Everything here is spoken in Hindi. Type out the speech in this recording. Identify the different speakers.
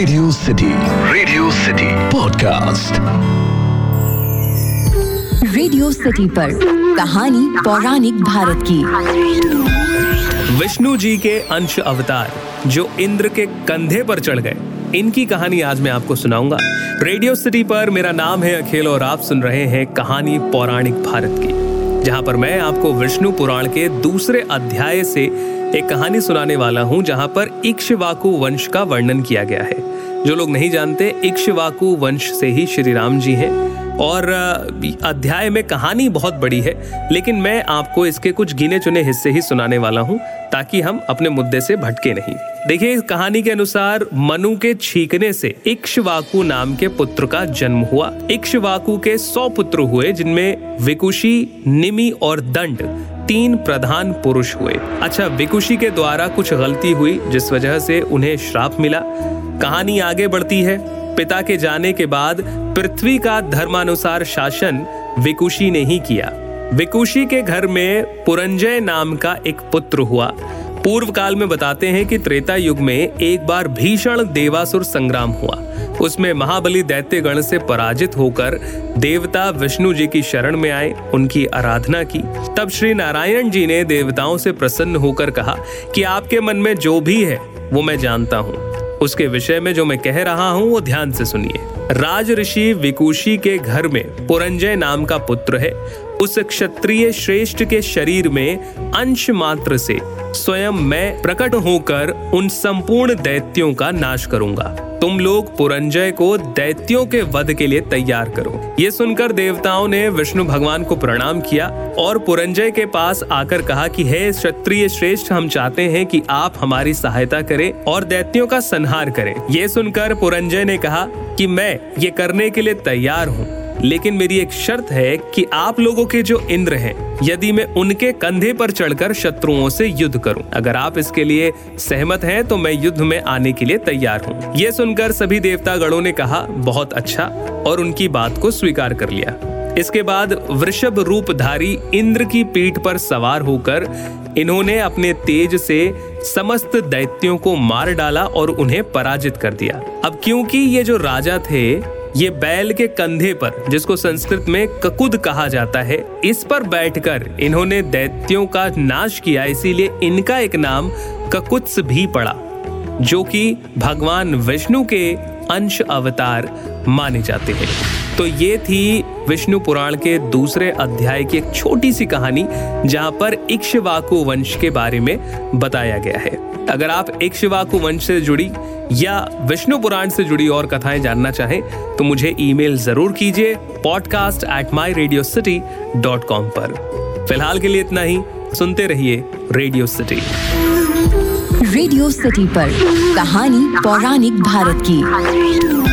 Speaker 1: Radio City Radio City podcast
Speaker 2: Radio City पर कहानी पौराणिक भारत की।
Speaker 3: विष्णु जी के अंश अवतार जो इंद्र के कंधे पर चढ़ गए। इनकी कहानी आज मैं आपको सुनाऊँगा। रेडियो सिटी पर मेरा नाम है अखिल और आप सुन रहे हैं कहानी पौराणिक भारत की जहाँ पर मैं आपको विष्णु पुराण के दूसरे अध्याय से एक कहानी सुनाने वाला हूँ जहाँ पर इक्ष्वाकु वंश का वर्णन किया गया है। जो लोग नहीं जानते, इक्ष्वाकु वंश से ही श्री राम जी हैं। और अध्याय में कहानी बहुत बड़ी है, लेकिन मैं आपको इसके कुछ गिने चुने हिस्से ही सुनाने वाला हूँ, ताकि हम अपने मुद्दे से भटके नहीं। देखिए, इस कहानी के अनुसार मनु के छीकने से इक्ष्वाकु नाम के पुत्र का जन्म हुआ। इक्ष्वाकु के सौ पुत्र हुए, जिनमें विकुशी, निमि और दंड तीन प्रधान पुरुष हुए। अच्छा विकुशी के द्वारा कुछ गलती हुई, जिस वजह से उन्हें श्राप मिला। कहानी आगे बढ़ती है। पिता के जाने के बाद पृथ्वी का धर्मानुसार शासन विकुशी ने ही किया। विकुशी के घर में पुरंजय नाम का एक पुत्र हुआ। पूर्व काल में बताते हैं कि त्रेता युग में एक बार भीषण देवासुर संग्राम हुआ। उसमें महाबली दैत्य गण से पराजित होकर देवता विष्णु जी की शरण में आए, उनकी आराधना की। तब श्री नारायण जी ने देवताओं से प्रसन्न होकर कहा कि आपके मन में जो भी है, वो मैं जानता हूँ। उसके विषय में जो मैं कह रहा हूँ, वो ध्यान से सुनिए। राज ऋषि विकुशी के घर में पुरंजय नाम का पुत्र है। उस क्षत्रिय श्रेष्ठ के शरीर में अंश मात्र से स्वयं मैं प्रकट होकर उन संपूर्ण दैत्यों का नाश करूँगा। तुम लोग पुरंजय को दैत्यों के वध के लिए तैयार करो। ये सुनकर देवताओं ने विष्णु भगवान को प्रणाम किया और पुरंजय के पास आकर कहा कि, हे क्षत्रिय श्रेष्ठ, हम चाहते हैं कि आप हमारी सहायता करें और दैत्यों का संहार करें। ये सुनकर पुरंजय ने कहा कि, मैं ये करने के लिए तैयार हूँ। लेकिन मेरी एक शर्त है कि आप लोगों के जो इंद्र हैं, यदि मैं उनके कंधे पर चढ़कर शत्रुओं से युद्ध करूँ। अगर आप इसके लिए सहमत हैं तो मैं युद्ध में आने के लिए तैयार हूँ। ये सुनकर सभी देवता गणों ने कहा, बहुत अच्छा। और उनकी बात को स्वीकार कर लिया। इसके बाद वृषभ रूपधारी इंद्र की पीठ पर सवार होकर इन्होंने अपने तेज से समस्त दैत्यों को मार डाला और उन्हें पराजित कर दिया। अब क्योंकि ये जो राजा थे ये बैल के कंधे पर, जिसको संस्कृत में ककुद कहा जाता है, इस पर बैठकर इन्होंने दैत्यों का नाश किया, इसीलिए इनका एक नाम ककुत्स भी पड़ा, जो कि भगवान विष्णु के अंश अवतार माने जाते हैं। तो ये थी विष्णु पुराण के दूसरे अध्याय की एक छोटी सी कहानी, जहाँ पर इक्ष्वाकु वंश के बारे में बताया गया है। अगर आप इक्ष्वाकु वंश से जुड़ी या विष्णु पुराण से जुड़ी और कथाएँ जानना चाहें तो मुझे ईमेल ज़रूर कीजिए podcast at my radio city dot com पर। फ़िलहाल के लिए इतना ही, सुनते रहिए रेडियो सिटी
Speaker 2: रेडियो सिटी पर कहानी पौराणिक भारत की।